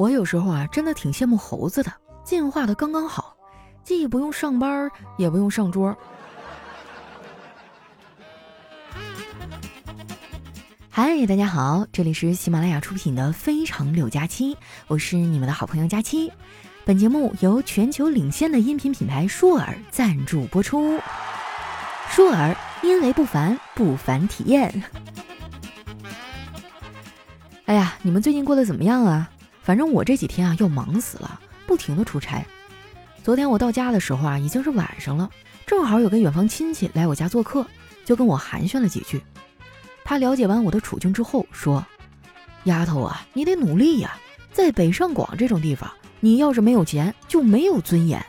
我有时候啊，真的挺羡慕猴子的，进化的刚刚好，既不用上班，也不用上桌。嗨，大家好，这里是喜马拉雅出品的《非常六加七》，我是你们的好朋友佳期。本节目由全球领先的音频品牌舒尔赞助播出。舒尔，因为不凡，不凡体验。哎呀，你们最近过得怎么样啊？反正我这几天啊要忙死了，不停的出差。昨天我到家的时候啊已经是晚上了，正好有个远房亲戚来我家做客，就跟我寒暄了几句。他了解完我的处境之后说：“丫头啊，你得努力呀，在北上广这种地方，你要是没有钱就没有尊严。”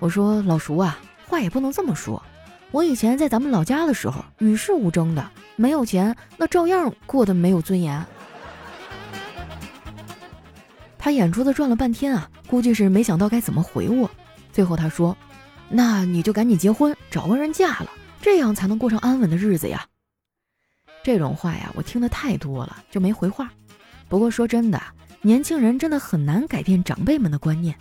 我说：“老叔啊，话也不能这么说。我以前在咱们老家的时候与世无争的，没有钱那照样过得没有尊严。”他眼珠子转了半天啊，估计是没想到该怎么回我。最后他说：“那你就赶紧结婚，找个人嫁了，这样才能过上安稳的日子呀。”这种话呀，我听得太多了，就没回话。不过说真的，年轻人真的很难改变长辈们的观念。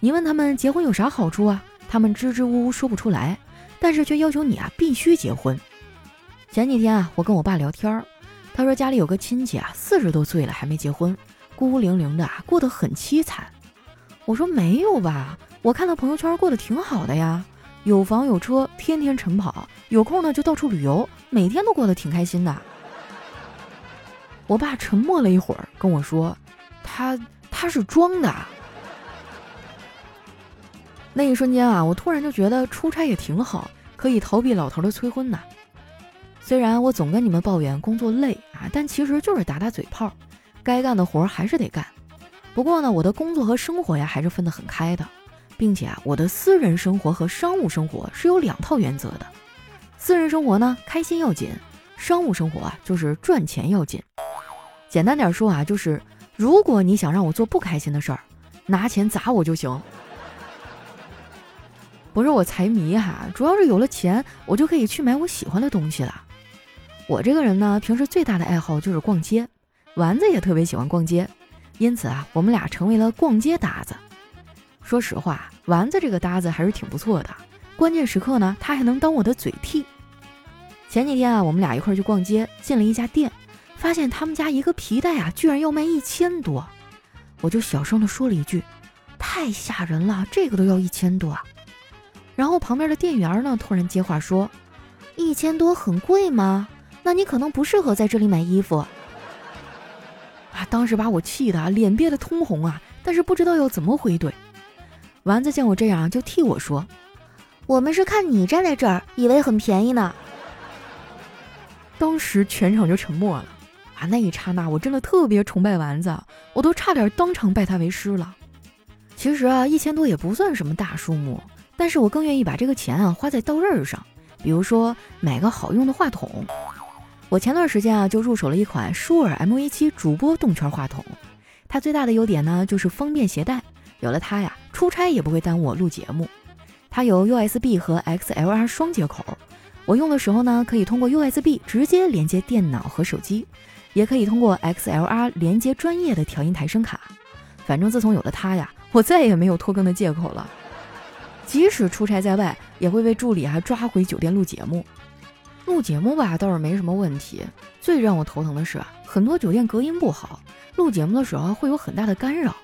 你问他们结婚有啥好处啊？他们支支吾吾说不出来，但是却要求你啊必须结婚。前几天啊，我跟我爸聊天，他说家里有个亲戚啊，四十多岁了还没结婚。孤零零的，过得很凄惨。我说没有吧，我看他朋友圈过得挺好的呀，有房有车，天天晨跑，有空呢就到处旅游，每天都过得挺开心的。我爸沉默了一会儿，跟我说：“他他是装的。”那一瞬间啊，我突然就觉得出差也挺好，可以逃避老头的催婚呢。虽然我总跟你们抱怨工作累啊，但其实就是打打嘴炮。该干的活还是得干，不过呢，我的工作和生活呀还是分得很开的，并且啊，我的私人生活和商务生活是有两套原则的。私人生活呢，开心要紧；商务生活啊，就是赚钱要紧。简单点说啊，就是如果你想让我做不开心的事儿，拿钱砸我就行。不是我财迷哈，主要是有了钱，我就可以去买我喜欢的东西了。我这个人呢，平时最大的爱好就是逛街。丸子也特别喜欢逛街，因此啊，我们俩成为了逛街搭子。说实话，丸子这个搭子还是挺不错的，关键时刻呢，他还能当我的嘴替。前几天啊，我们俩一块去逛街，进了一家店，发现他们家一个皮带啊，居然要卖一千多，我就小声的说了一句：“太吓人了，这个都要一千多。”然后旁边的店员呢，突然接话说：“一千多很贵吗？那你可能不适合在这里买衣服。”啊！当时把我气的脸憋得通红啊，但是不知道要怎么回怼。丸子见我这样，就替我说：“我们是看你站在这儿，以为很便宜呢。”当时全场就沉默了。啊，那一刹那，我真的特别崇拜丸子，我都差点当场拜他为师了。其实啊，一千多也不算什么大数目，但是我更愿意把这个钱啊花在刀刃上，比如说买个好用的话筒。我前段时间啊就入手了一款舒尔 MV7 主播动圈话筒，它最大的优点呢就是方便携带，有了它呀，出差也不会耽误我录节目。它有 USB 和 XLR 双接口，我用的时候呢可以通过 USB 直接连接电脑和手机，也可以通过 XLR 连接专业的调音台声卡。反正自从有了它呀，我再也没有拖更的借口了。即使出差在外，也会被助理啊抓回酒店录节目。录节目吧倒是没什么问题，最让我头疼的是啊很多酒店隔音不好，录节目的时候会有很大的干扰。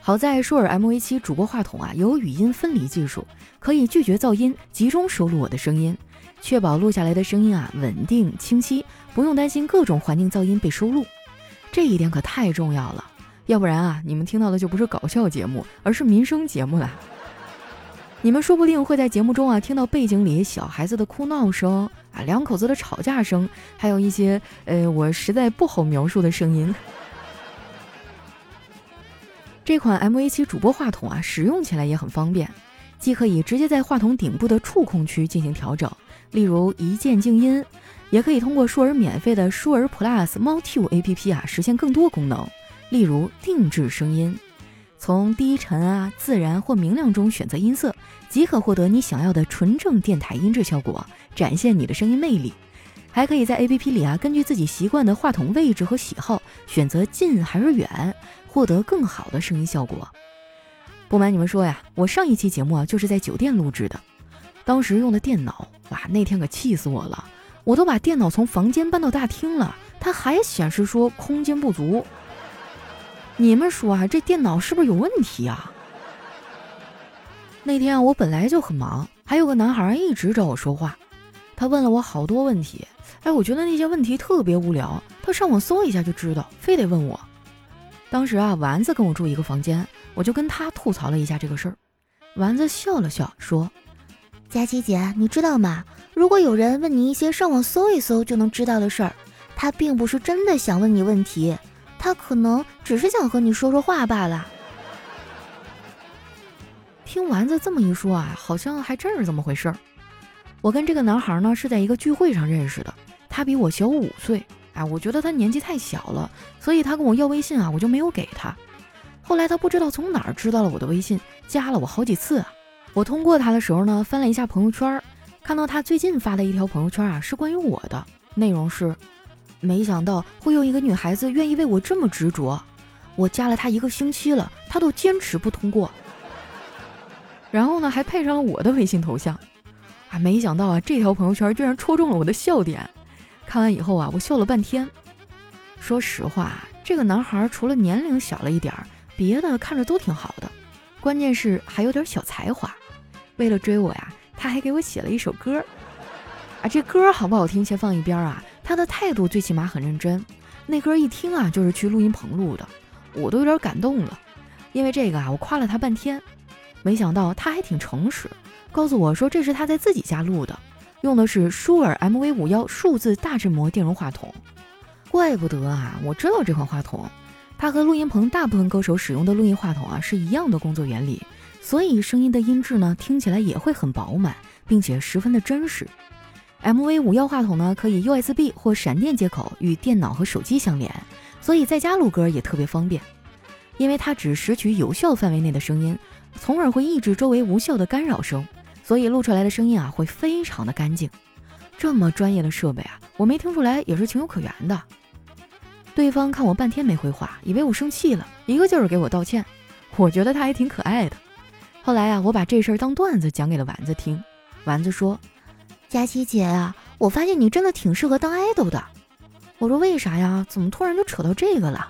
好在舒尔 MV7 主播话筒啊有语音分离技术，可以拒绝噪音，集中收录我的声音，确保录下来的声音啊稳定清晰，不用担心各种环境噪音被收录。这一点可太重要了，要不然啊你们听到的就不是搞笑节目，而是民生节目了。你们说不定会在节目中啊听到背景里小孩子的哭闹声两口子的吵架声，还有一些呃我实在不好描述的声音。这款 MV7 主播话筒啊，使用起来也很方便，既可以直接在话筒顶部的触控区进行调整，例如一键静音，也可以通过舒尔免费的舒尔 Plus Multi APP 啊实现更多功能，例如定制声音。从低沉啊、自然或明亮中选择音色，即可获得你想要的纯正电台音质效果，展现你的声音魅力。还可以在 APP 里啊，根据自己习惯的话筒位置和喜好，选择近还是远，获得更好的声音效果。不瞒你们说呀，我上一期节目啊，就是在酒店录制的，当时用的电脑，哇，那天可气死我了，我都把电脑从房间搬到大厅了，它还显示说空间不足。你们说啊，这电脑是不是有问题啊？那天，我本来就很忙，还有个男孩一直找我说话，他问了我好多问题。哎，我觉得那些问题特别无聊，他上网搜一下就知道，非得问我。当时啊，丸子跟我住一个房间，我就跟他吐槽了一下这个事儿。丸子笑了笑说：“佳琪姐，你知道吗？如果有人问你一些上网搜一搜就能知道的事儿，他并不是真的想问你问题，他可能只是想和你说说话罢了。”听丸子这么一说啊，好像还真是这么回事儿。我跟这个男孩呢是在一个聚会上认识的，他比我小五岁，哎，我觉得他年纪太小了，所以他跟我要微信啊，我就没有给他。后来他不知道从哪儿知道了我的微信，加了我好几次啊。我通过他的时候呢，翻了一下朋友圈，看到他最近发的一条朋友圈啊，是关于我的，内容是：没想到会有一个女孩子愿意为我这么执着，我加了她一个星期了，她都坚持不通过。然后呢，还配上了我的微信头像。啊，没想到啊，这条朋友圈居然戳中了我的笑点。看完以后啊，我笑了半天。说实话，这个男孩除了年龄小了一点儿，别的看着都挺好的，关键是还有点小才华。为了追我呀，他还给我写了一首歌。啊，这歌好不好听先放一边啊，他的态度最起码很认真。那歌一听啊，就是去录音棚录的，我都有点感动了。因为这个啊，我夸了他半天，没想到他还挺诚实。告诉我说这是他在自己家录的，用的是舒尔 MV 五幺数字大振膜电容话筒，怪不得啊，我知道这款话筒，它和录音棚大部分歌手使用的录音话筒啊是一样的工作原理，所以声音的音质呢听起来也会很饱满，并且十分的真实。MV 五幺话筒呢可以 USB 或闪电接口与电脑和手机相连，所以在家录歌也特别方便，因为它只拾取有效范围内的声音，从而会抑制周围无效的干扰声。所以录出来的声音啊会非常的干净，这么专业的设备啊，我没听出来也是情有可原的。对方看我半天没回话，以为我生气了，一个劲儿给我道歉。我觉得他还挺可爱的。后来啊，我把这事儿当段子讲给了丸子听。丸子说：“佳琪姐啊，我发现你真的挺适合当爱豆的。”我说：“为啥呀？怎么突然就扯到这个了？”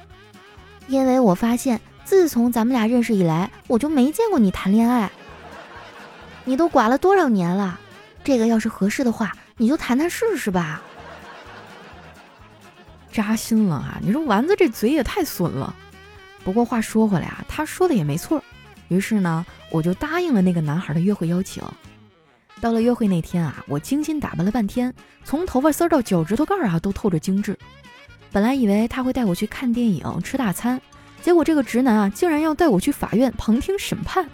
因为我发现自从咱们俩认识以来，我就没见过你谈恋爱。你都寡了多少年了？这个要是合适的话，你就谈谈试试吧。扎心了啊！你说丸子这嘴也太损了。不过话说回来啊，他说的也没错。于是呢，我就答应了那个男孩的约会邀请。到了约会那天啊，我精心打扮了半天，从头发丝到脚趾头盖啊都透着精致。本来以为他会带我去看电影、吃大餐，结果这个直男啊，竟然要带我去法院旁听审判。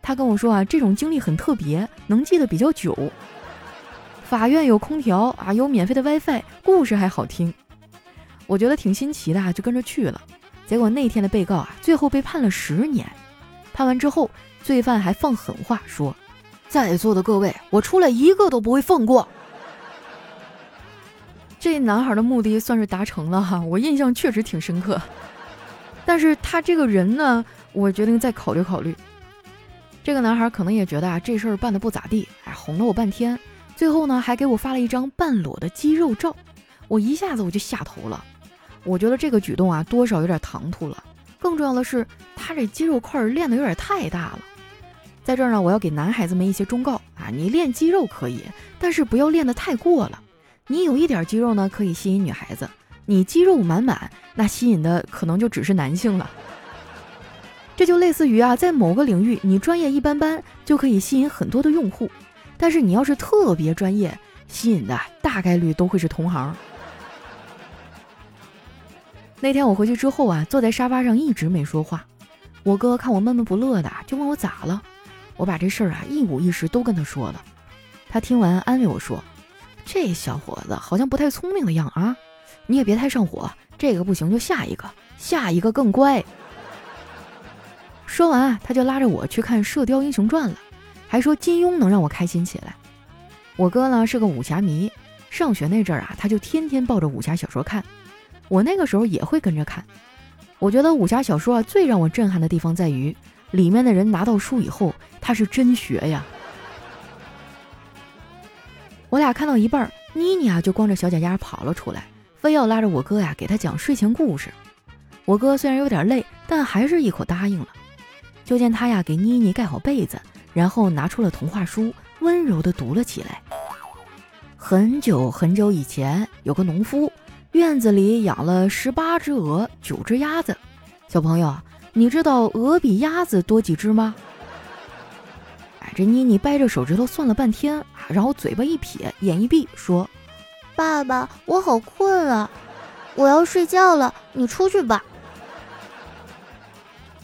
他跟我说啊，这种经历很特别，能记得比较久。法院有空调啊，有免费的 WiFi，故事还好听。我觉得挺新奇的，啊就跟着去了。结果那天的被告啊，最后被判了十年。判完之后，罪犯还放狠话说：“在座的各位，我出来一个都不会放过。”这男孩的目的算是达成了哈，我印象确实挺深刻。但是他这个人呢，我决定再考虑考虑。这个男孩可能也觉得啊，这事儿办的不咋地，哎，哄了我半天，最后呢还给我发了一张半裸的肌肉照，我一下子我就下头了。我觉得这个举动啊，多少有点唐突了。更重要的是，他这肌肉块练的有点太大了。在这儿呢，我要给男孩子们一些忠告啊，你练肌肉可以，但是不要练得太过了。你有一点肌肉呢，可以吸引女孩子；你肌肉满满，那吸引的可能就只是男性了。这就类似于啊，在某个领域你专业一般般，就可以吸引很多的用户，但是你要是特别专业，吸引的大概率都会是同行。那天我回去之后啊，坐在沙发上一直没说话，我哥看我闷闷不乐的，就问我咋了，我把这事儿啊一五一十都跟他说了。他听完安慰我说：“这小伙子好像不太聪明的样啊，你也别太上火，这个不行就下一个，下一个更乖。”说完啊，他就拉着我去看《射雕英雄传》了，还说金庸能让我开心起来。我哥呢是个武侠迷，上学那阵儿啊，他就天天抱着武侠小说看。我那个时候也会跟着看。我觉得武侠小说啊，最让我震撼的地方在于，里面的人拿到书以后，他是真学呀。我俩看到一半，妮妮啊就光着小脚丫跑了出来，非要拉着我哥呀给他讲睡前故事。我哥虽然有点累，但还是一口答应了。就见他呀给妮妮盖好被子，然后拿出了童话书，温柔地读了起来。很久很久以前，有个农夫。院子里养了十八只鹅，九只鸭子。小朋友，你知道鹅比鸭子多几只吗？哎，这妮妮掰着手指头算了半天，然后嘴巴一撇，眼一闭，说：“爸爸，我好困啊，我要睡觉了，你出去吧。”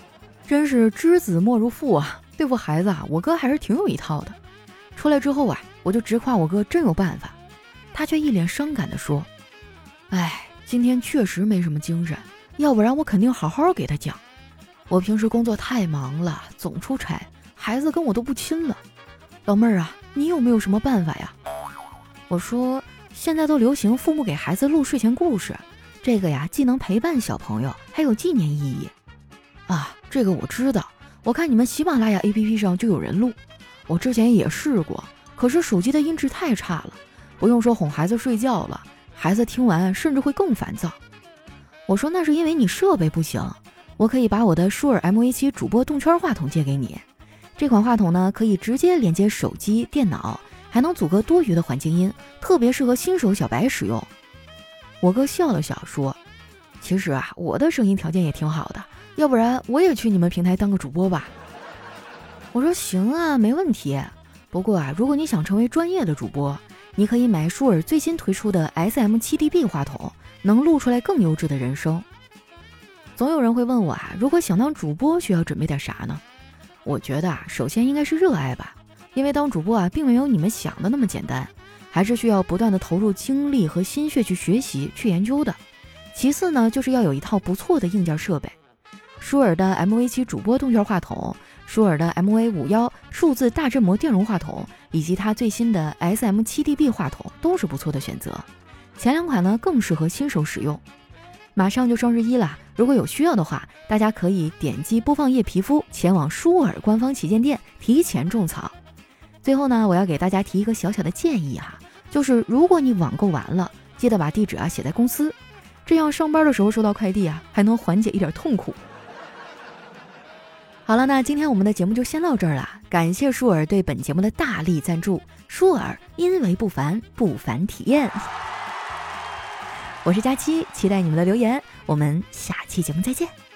真是知子莫如父啊！对付孩子啊，我哥还是挺有一套的。出来之后啊，我就直夸我哥真有办法，他却一脸伤感地说。哎，今天确实没什么精神，要不然我肯定好好给他讲。我平时工作太忙了，总出差，孩子跟我都不亲了。老妹儿啊，你有没有什么办法呀？我说，现在都流行父母给孩子录睡前故事，这个呀，既能陪伴小朋友，还有纪念意义。啊，这个我知道，我看你们喜马拉雅 APP 上就有人录，我之前也试过，可是手机的音质太差了，不用说哄孩子睡觉了。孩子听完甚至会更烦躁。我说那是因为你设备不行，我可以把我的舒尔 MV7 主播动圈话筒借给你。这款话筒呢，可以直接连接手机、电脑，还能阻隔多余的环境音，特别适合新手小白使用。我哥笑了笑说：“其实啊，我的声音条件也挺好的，要不然我也去你们平台当个主播吧。”我说：“行啊，没问题。不过啊，如果你想成为专业的主播。”你可以买舒尔最新推出的 SM7DB 话筒，能录出来更优质的人声。总有人会问我啊，如果想当主播，需要准备点啥呢？我觉得啊，首先应该是热爱吧，因为当主播啊，并没有你们想的那么简单，还是需要不断的投入精力和心血去学习、去研究的。其次呢，就是要有一套不错的硬件设备。舒尔的 MV7 主播动圈话筒，舒尔的 MV51 数字大振膜电容话筒，以及它最新的 SM7DB 话筒都是不错的选择。前两款呢更适合新手使用。马上就双十一了，如果有需要的话，大家可以点击播放页皮肤前往舒尔官方旗舰店提前种草。最后呢，我要给大家提一个小小的建议哈，就是如果你网购完了，记得把地址啊写在公司，这样上班的时候收到快递啊，还能缓解一点痛苦。好了，那今天我们的节目就先到这儿了。感谢舒尔对本节目的大力赞助。舒尔因为不凡，不凡体验。我是佳期，期待你们的留言。我们下期节目再见。